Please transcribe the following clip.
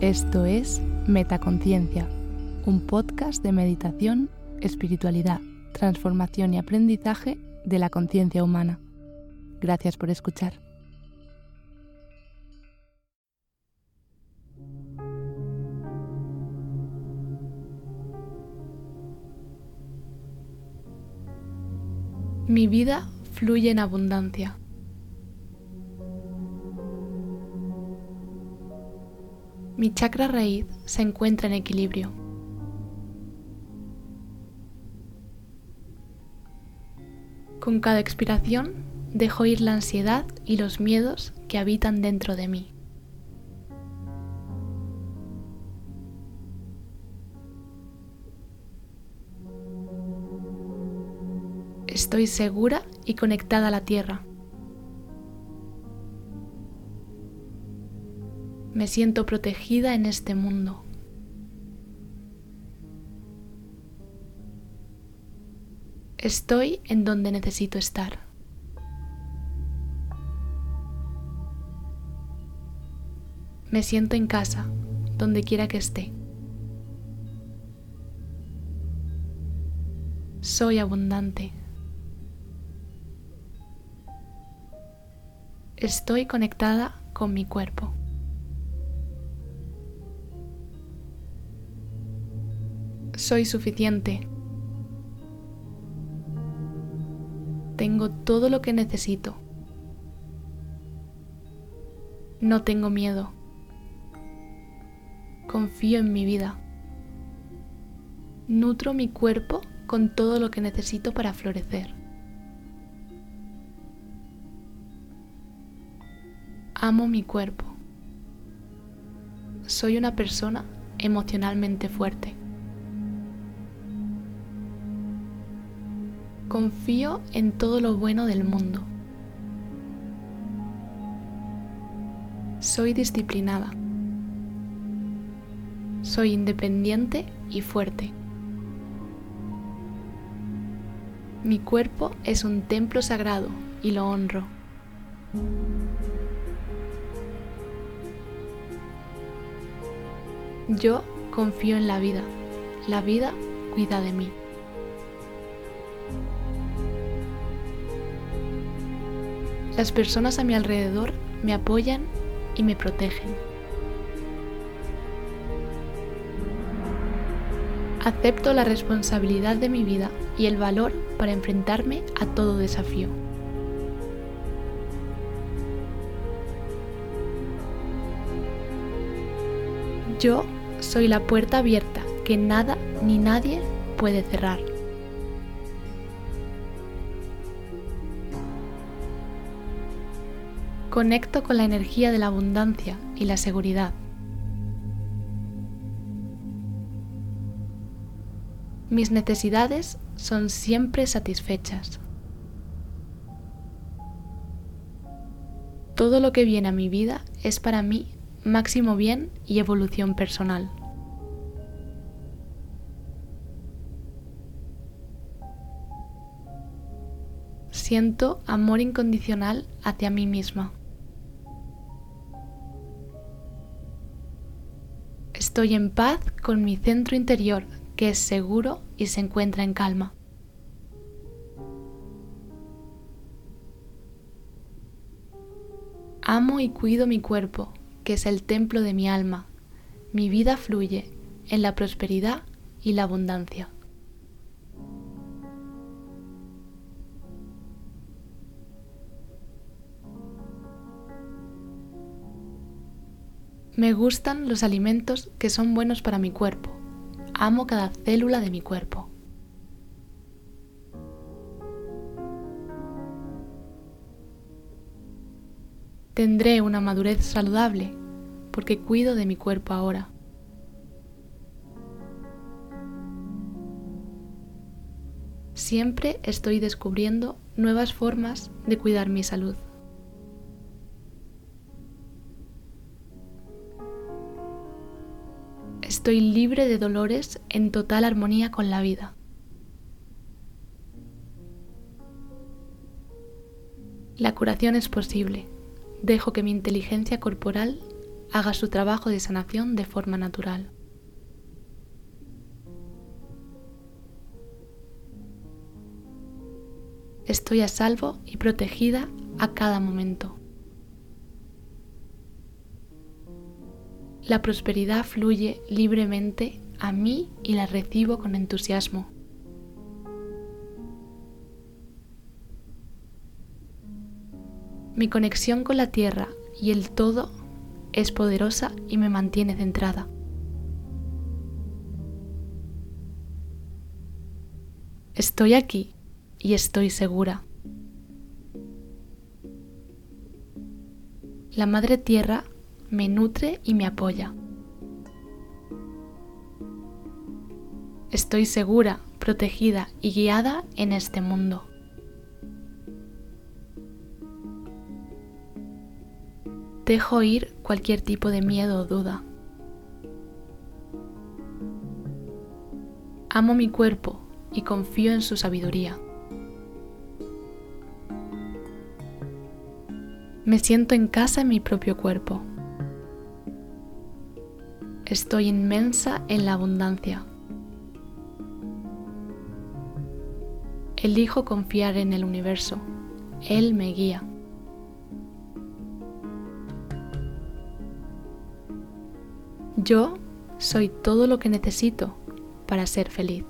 Esto es Metaconciencia, un podcast de meditación, espiritualidad, transformación y aprendizaje de la conciencia humana. Gracias por escuchar. Mi vida fluye en abundancia. Mi chakra raíz se encuentra en equilibrio. Con cada expiración dejo ir la ansiedad y los miedos que habitan dentro de mí. Estoy segura y conectada a la tierra. Me siento protegida en este mundo. Estoy en donde necesito estar. Me siento en casa, donde quiera que esté. Soy abundante. Estoy conectada con mi cuerpo. Soy suficiente. Tengo todo lo que necesito. No tengo miedo. Confío en mi vida. Nutro mi cuerpo con todo lo que necesito para florecer. Amo mi cuerpo. Soy una persona emocionalmente fuerte. Confío en todo lo bueno del mundo. Soy disciplinada. Soy independiente y fuerte. Mi cuerpo es un templo sagrado y lo honro. Yo confío en la vida. La vida cuida de mí. Las personas a mi alrededor me apoyan y me protegen. Acepto la responsabilidad de mi vida y el valor para enfrentarme a todo desafío. Yo soy la puerta abierta que nada ni nadie puede cerrar. Conecto con la energía de la abundancia y la seguridad. Mis necesidades son siempre satisfechas. Todo lo que viene a mi vida es para mí máximo bien y evolución personal. Siento amor incondicional hacia mí misma. Estoy en paz con mi centro interior que es seguro y se encuentra en calma. Amo y cuido mi cuerpo que es el templo de mi alma. Mi vida fluye en la prosperidad y la abundancia. Me gustan los alimentos que son buenos para mi cuerpo. Amo cada célula de mi cuerpo. Tendré una madurez saludable porque cuido de mi cuerpo ahora. Siempre estoy descubriendo nuevas formas de cuidar mi salud. Estoy libre de dolores en total armonía con la vida. La curación es posible. Dejo que mi inteligencia corporal haga su trabajo de sanación de forma natural. Estoy a salvo y protegida a cada momento. La prosperidad fluye libremente a mí y la recibo con entusiasmo. Mi conexión con la tierra y el todo es poderosa y me mantiene centrada. Estoy aquí y estoy segura. La Madre Tierra me nutre y me apoya. Estoy segura, protegida y guiada en este mundo. Dejo ir cualquier tipo de miedo o duda. Amo mi cuerpo y confío en su sabiduría. Me siento en casa en mi propio cuerpo. Estoy inmensa en la abundancia. Elijo confiar en el universo. Él me guía. Yo soy todo lo que necesito para ser feliz.